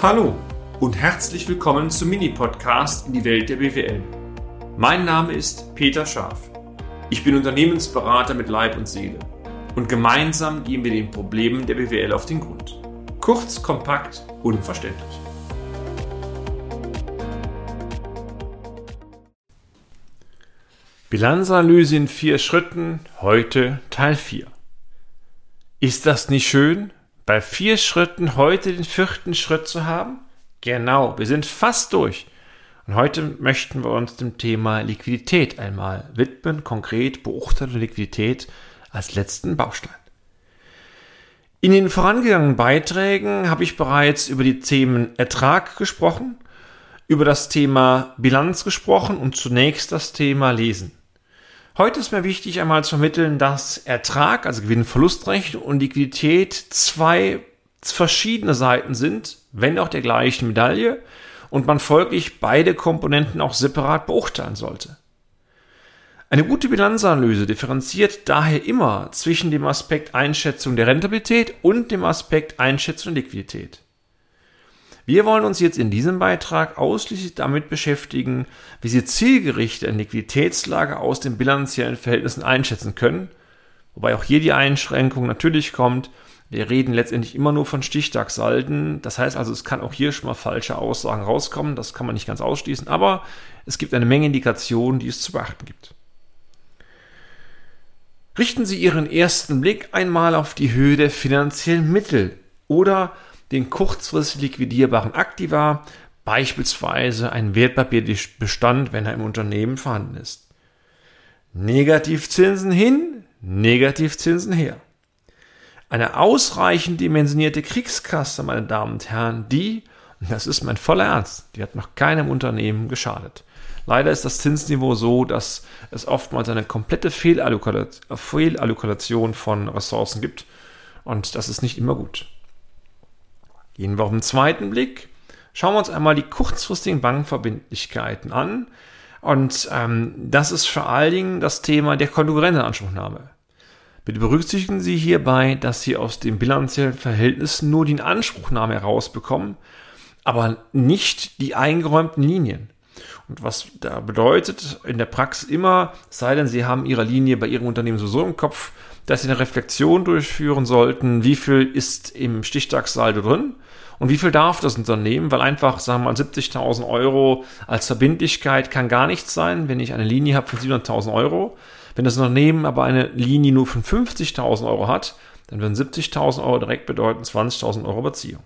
Hallo und herzlich willkommen zum Mini-Podcast in die Welt der BWL. Mein Name ist Peter Scharf. Ich bin Unternehmensberater mit Leib und Seele und gemeinsam gehen wir den Problemen der BWL auf den Grund. Kurz, kompakt, unverständlich. Bilanzanalyse in vier Schritten, heute Teil 4. Ist das nicht schön? Bei vier Schritten heute den vierten Schritt zu haben? Genau, wir sind fast durch. Und heute möchten wir uns dem Thema Liquidität einmal widmen, konkret beurteilte Liquidität als letzten Baustein. In den vorangegangenen Beiträgen habe ich bereits über die Themen Ertrag gesprochen, über das Thema Bilanz gesprochen und zunächst das Thema Lesen. Heute ist mir wichtig, einmal zu vermitteln, dass Ertrag, also Gewinn-Verlustrechnung und Liquidität zwei verschiedene Seiten sind, wenn auch der gleichen Medaille und man folglich beide Komponenten auch separat beurteilen sollte. Eine gute Bilanzanalyse differenziert daher immer zwischen dem Aspekt Einschätzung der Rentabilität und dem Aspekt Einschätzung der Liquidität. Wir wollen uns jetzt in diesem Beitrag ausschließlich damit beschäftigen, wie Sie zielgerichtet eine Liquiditätslage aus den bilanziellen Verhältnissen einschätzen können, wobei auch hier die Einschränkung natürlich kommt, wir reden letztendlich immer nur von Stichtagssalden. Das heißt also, es kann auch hier schon mal falsche Aussagen rauskommen. Das kann man nicht ganz ausschließen. Aber es gibt eine Menge Indikationen, die es zu beachten gibt. Richten Sie Ihren ersten Blick einmal auf die Höhe der finanziellen Mittel oder den kurzfristig liquidierbaren Aktiva, beispielsweise ein Wertpapierbestand, wenn er im Unternehmen vorhanden ist. Negativzinsen hin, Negativzinsen her. Eine ausreichend dimensionierte Kriegskasse, meine Damen und Herren, die, das ist mein voller Ernst, die hat noch keinem Unternehmen geschadet. Leider ist das Zinsniveau so, dass es oftmals eine komplette Fehlallokation von Ressourcen gibt und das ist nicht immer gut. Gehen wir auf den zweiten Blick. Schauen wir uns einmal die kurzfristigen Bankverbindlichkeiten an. Und ähm, das ist vor allen Dingen das Thema der Konkurrentenanspruchnahme. Bitte berücksichtigen Sie hierbei, dass Sie aus dem bilanziellen Verhältnis nur die Anspruchnahme herausbekommen, aber nicht die eingeräumten Linien. Und was da bedeutet in der Praxis immer, sei denn Sie haben Ihre Linie bei Ihrem Unternehmen so im Kopf, dass Sie eine Reflexion durchführen sollten, wie viel ist im Stichtagssaldo drin und wie viel darf das Unternehmen, weil einfach, sagen wir mal, 70.000 Euro als Verbindlichkeit kann gar nichts sein, wenn ich eine Linie habe von 700.000 Euro. Wenn das Unternehmen aber eine Linie nur von 50.000 Euro hat, dann würden 70.000 Euro direkt bedeuten 20.000 Euro Beziehung.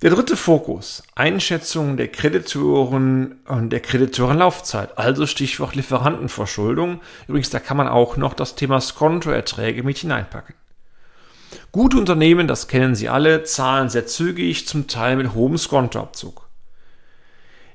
Der dritte Fokus, Einschätzung der Kreditoren und der Kreditorenlaufzeit, also Stichwort Lieferantenverschuldung. Übrigens, da kann man auch noch das Thema Skontoerträge mit hineinpacken. Gute Unternehmen, das kennen Sie alle, zahlen sehr zügig, zum Teil mit hohem Skontoabzug.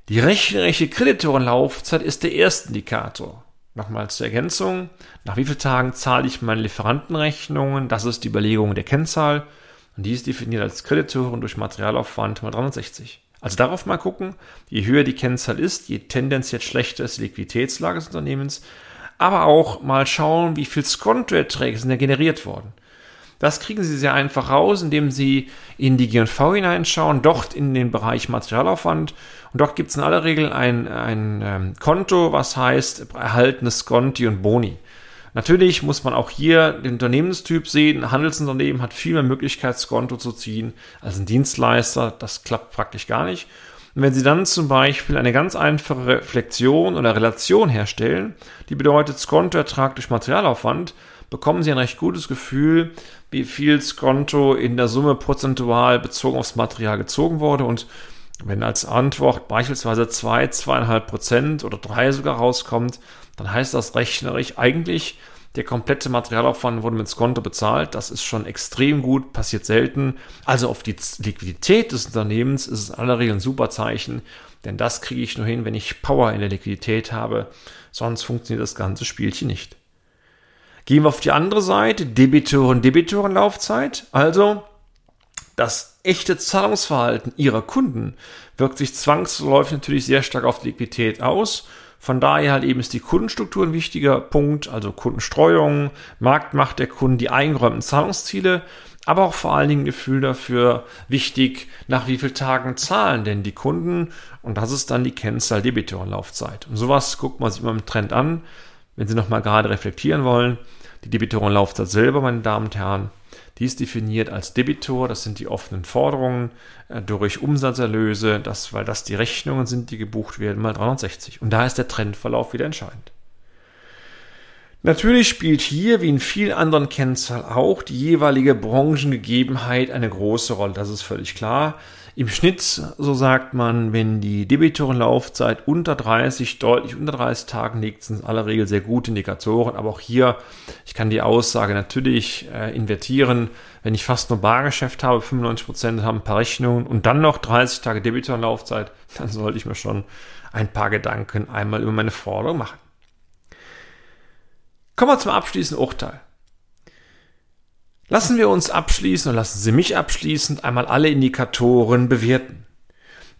Die rechnerische Kreditorenlaufzeit ist der erste Indikator. Nochmal zur Ergänzung, nach wie vielen Tagen zahle ich meine Lieferantenrechnungen, das ist die Überlegung der Kennzahl. Und die ist definiert als Kreditoren durch Materialaufwand mal 360. Also darauf mal gucken, je höher die Kennzahl ist, je tendenziell schlechter ist die Liquiditätslage des Unternehmens. Aber auch mal schauen, wie viel Skontoerträge sind da generiert worden. Das kriegen Sie sehr einfach raus, indem Sie in die G&V hineinschauen, dort in den Bereich Materialaufwand. Und dort gibt es in aller Regel ein, ein ähm, Konto, was heißt erhaltene Skonti und Boni. Natürlich muss man auch hier den Unternehmenstyp sehen. Ein Handelsunternehmen hat viel mehr Möglichkeit, Skonto zu ziehen als ein Dienstleister. Das klappt praktisch gar nicht. Und wenn Sie dann zum Beispiel eine ganz einfache Reflexion oder Relation herstellen, die bedeutet Skontoertrag durch Materialaufwand, bekommen Sie ein recht gutes Gefühl, wie viel Skonto in der Summe prozentual bezogen aufs Material gezogen wurde. Und wenn als Antwort beispielsweise zwei, zweieinhalb Prozent oder drei sogar rauskommt, dann heißt das rechnerisch eigentlich, der komplette Materialaufwand wurde mit Skonto bezahlt. Das ist schon extrem gut, passiert selten. Also auf die Liquidität des Unternehmens ist es in aller Regel ein super Zeichen, denn das kriege ich nur hin, wenn ich Power in der Liquidität habe. Sonst funktioniert das ganze Spielchen nicht. Gehen wir auf die andere Seite, Debitoren-Debitorenlaufzeit. Also das echte Zahlungsverhalten Ihrer Kunden wirkt sich zwangsläufig natürlich sehr stark auf die Liquidität aus von daher halt eben ist die Kundenstruktur ein wichtiger Punkt, also Kundenstreuung, Marktmacht der Kunden, die eingeräumten Zahlungsziele. aber auch vor allen Dingen Gefühl dafür wichtig, nach wie vielen Tagen zahlen denn die Kunden und das ist dann die Kennzahl Debitorenlaufzeit. Und sowas guckt man sich immer im Trend an, wenn Sie nochmal gerade reflektieren wollen. Die Debitorenlaufzeit selber, meine Damen und Herren, die ist definiert als Debitor, das sind die offenen Forderungen äh, durch Umsatzerlöse, das, weil das die Rechnungen sind, die gebucht werden, mal 360. Und da ist der Trendverlauf wieder entscheidend. Natürlich spielt hier, wie in vielen anderen Kennzahlen auch, die jeweilige Branchengegebenheit eine große Rolle. Das ist völlig klar. Im Schnitt, so sagt man, wenn die Debitorenlaufzeit unter 30, deutlich unter 30 Tagen liegt, sind in aller Regel sehr gute Indikatoren. Aber auch hier, ich kann die Aussage natürlich äh, invertieren. Wenn ich fast nur Bargeschäft habe, 95 Prozent haben ein paar Rechnungen und dann noch 30 Tage Debitorenlaufzeit, dann sollte ich mir schon ein paar Gedanken einmal über meine Forderung machen. Kommen wir zum abschließenden Urteil. Lassen wir uns abschließen und lassen Sie mich abschließend einmal alle Indikatoren bewerten.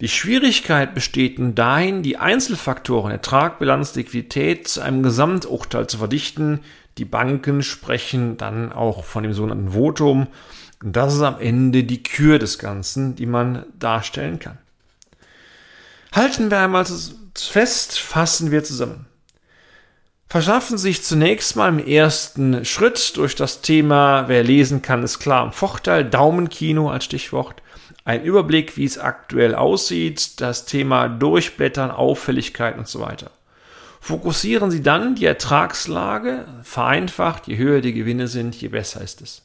Die Schwierigkeit besteht nun dahin, die Einzelfaktoren Ertrag, Bilanz, Liquidität zu einem Gesamturteil zu verdichten. Die Banken sprechen dann auch von dem sogenannten Votum. Und das ist am Ende die Kür des Ganzen, die man darstellen kann. Halten wir einmal fest, fassen wir zusammen verschaffen sich zunächst mal im ersten Schritt durch das Thema, wer lesen kann, ist klar im Vorteil, Daumenkino als Stichwort, ein Überblick, wie es aktuell aussieht, das Thema Durchblättern, Auffälligkeit und so weiter. Fokussieren Sie dann die Ertragslage, vereinfacht, je höher die Gewinne sind, je besser ist es.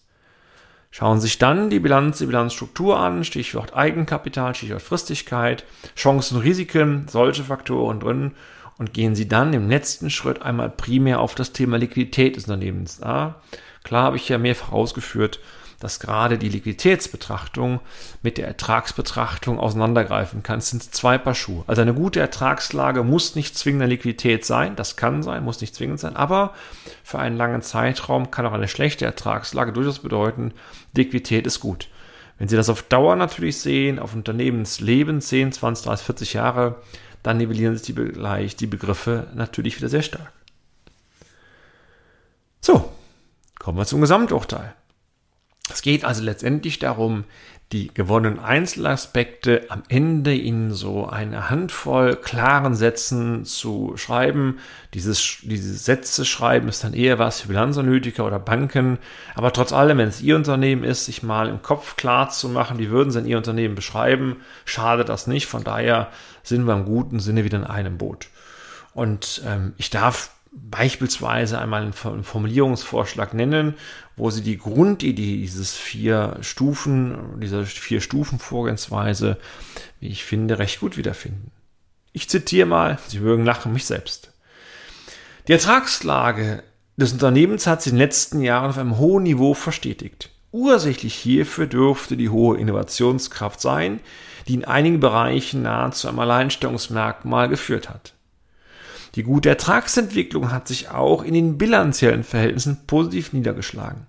Schauen Sie sich dann die Bilanz, die Bilanzstruktur an, Stichwort Eigenkapital, Stichwort Fristigkeit, Chancen, Risiken, solche Faktoren drin und gehen Sie dann im letzten Schritt einmal primär auf das Thema Liquidität des Unternehmens. Ja, klar habe ich ja mehrfach ausgeführt, dass gerade die Liquiditätsbetrachtung mit der Ertragsbetrachtung auseinandergreifen kann. Es sind zwei Paar Schuhe. Also eine gute Ertragslage muss nicht zwingend eine Liquidität sein. Das kann sein, muss nicht zwingend sein. Aber für einen langen Zeitraum kann auch eine schlechte Ertragslage durchaus bedeuten, Liquidität ist gut. Wenn Sie das auf Dauer natürlich sehen, auf Unternehmensleben 10, 20, 30, 40 Jahre, dann nivellieren sich die, gleich die Begriffe natürlich wieder sehr stark. So, kommen wir zum Gesamturteil. Es geht also letztendlich darum, die gewonnenen Einzelaspekte am Ende in so eine Handvoll klaren Sätzen zu schreiben. Dieses, diese Sätze schreiben ist dann eher was für Bilanzanalytiker oder Banken. Aber trotz allem, wenn es Ihr Unternehmen ist, sich mal im Kopf klar zu machen, wie würden Sie denn Ihr Unternehmen beschreiben, schadet das nicht. Von daher sind wir im guten Sinne wieder in einem Boot. Und ähm, ich darf beispielsweise einmal einen Formulierungsvorschlag nennen, wo Sie die Grundidee dieses vier Stufen, dieser vier Stufen Vorgehensweise, wie ich finde, recht gut wiederfinden. Ich zitiere mal, Sie mögen lachen, mich selbst. Die Ertragslage des Unternehmens hat sich in den letzten Jahren auf einem hohen Niveau verstetigt. Ursächlich hierfür dürfte die hohe Innovationskraft sein, die in einigen Bereichen nahezu einem Alleinstellungsmerkmal geführt hat. Die gute Ertragsentwicklung hat sich auch in den bilanziellen Verhältnissen positiv niedergeschlagen.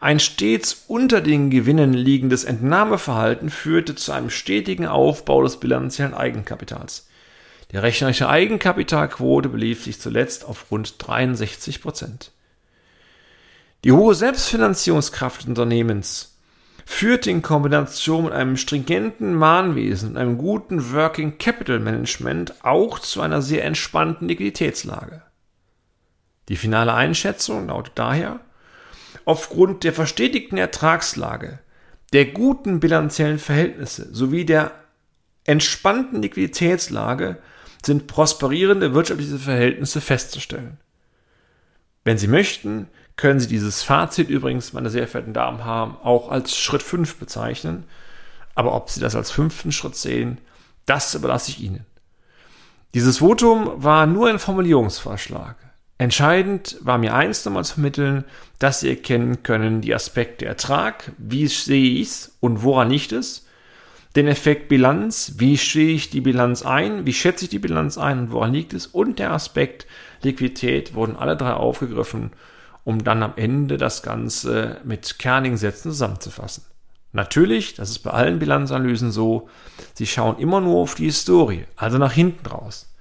Ein stets unter den Gewinnen liegendes Entnahmeverhalten führte zu einem stetigen Aufbau des bilanziellen Eigenkapitals. Die rechnerische Eigenkapitalquote belief sich zuletzt auf rund 63 Prozent. Die hohe Selbstfinanzierungskraft des Unternehmens führt in Kombination mit einem stringenten Mahnwesen und einem guten Working Capital Management auch zu einer sehr entspannten Liquiditätslage. Die finale Einschätzung lautet daher, aufgrund der verstetigten Ertragslage, der guten bilanziellen Verhältnisse sowie der entspannten Liquiditätslage sind prosperierende wirtschaftliche Verhältnisse festzustellen. Wenn Sie möchten, können Sie dieses Fazit übrigens, meine sehr verehrten Damen, haben, auch als Schritt 5 bezeichnen. Aber ob Sie das als fünften Schritt sehen, das überlasse ich Ihnen. Dieses Votum war nur ein Formulierungsvorschlag. Entscheidend war mir eins nochmal zu vermitteln, dass Sie erkennen können die Aspekte Ertrag, wie sehe ich es und woran nicht es, den Effekt Bilanz, wie stehe ich die Bilanz ein, wie schätze ich die Bilanz ein und woran liegt es und der Aspekt Liquidität wurden alle drei aufgegriffen um dann am Ende das Ganze mit kernigen Sätzen zusammenzufassen. Natürlich, das ist bei allen Bilanzanalysen so, sie schauen immer nur auf die Historie, also nach hinten raus.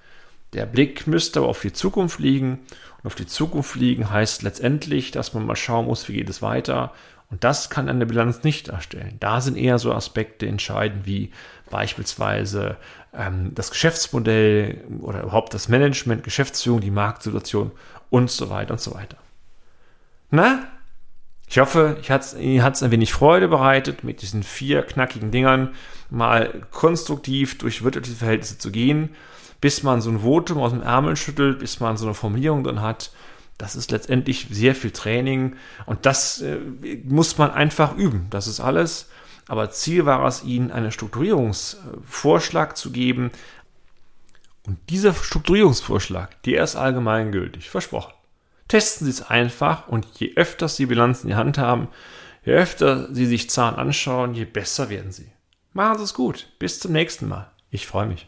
Der Blick müsste aber auf die Zukunft liegen und auf die Zukunft liegen heißt letztendlich, dass man mal schauen muss, wie geht es weiter. Und das kann eine Bilanz nicht darstellen. Da sind eher so Aspekte entscheidend wie beispielsweise ähm, das Geschäftsmodell oder überhaupt das Management, Geschäftsführung, die Marktsituation und so weiter und so weiter. Na, ich hoffe, ich hat's, hat es ein wenig Freude bereitet, mit diesen vier knackigen Dingern mal konstruktiv durch wirtschaftliche Verhältnisse zu gehen, bis man so ein Votum aus dem Ärmel schüttelt, bis man so eine Formulierung dann hat. Das ist letztendlich sehr viel Training und das äh, muss man einfach üben. Das ist alles. Aber Ziel war es, Ihnen einen Strukturierungsvorschlag zu geben. Und dieser Strukturierungsvorschlag, der ist allgemeingültig, versprochen. Testen Sie es einfach und je öfter Sie Bilanzen in die Hand haben, je öfter Sie sich Zahlen anschauen, je besser werden Sie. Machen Sie es gut. Bis zum nächsten Mal. Ich freue mich.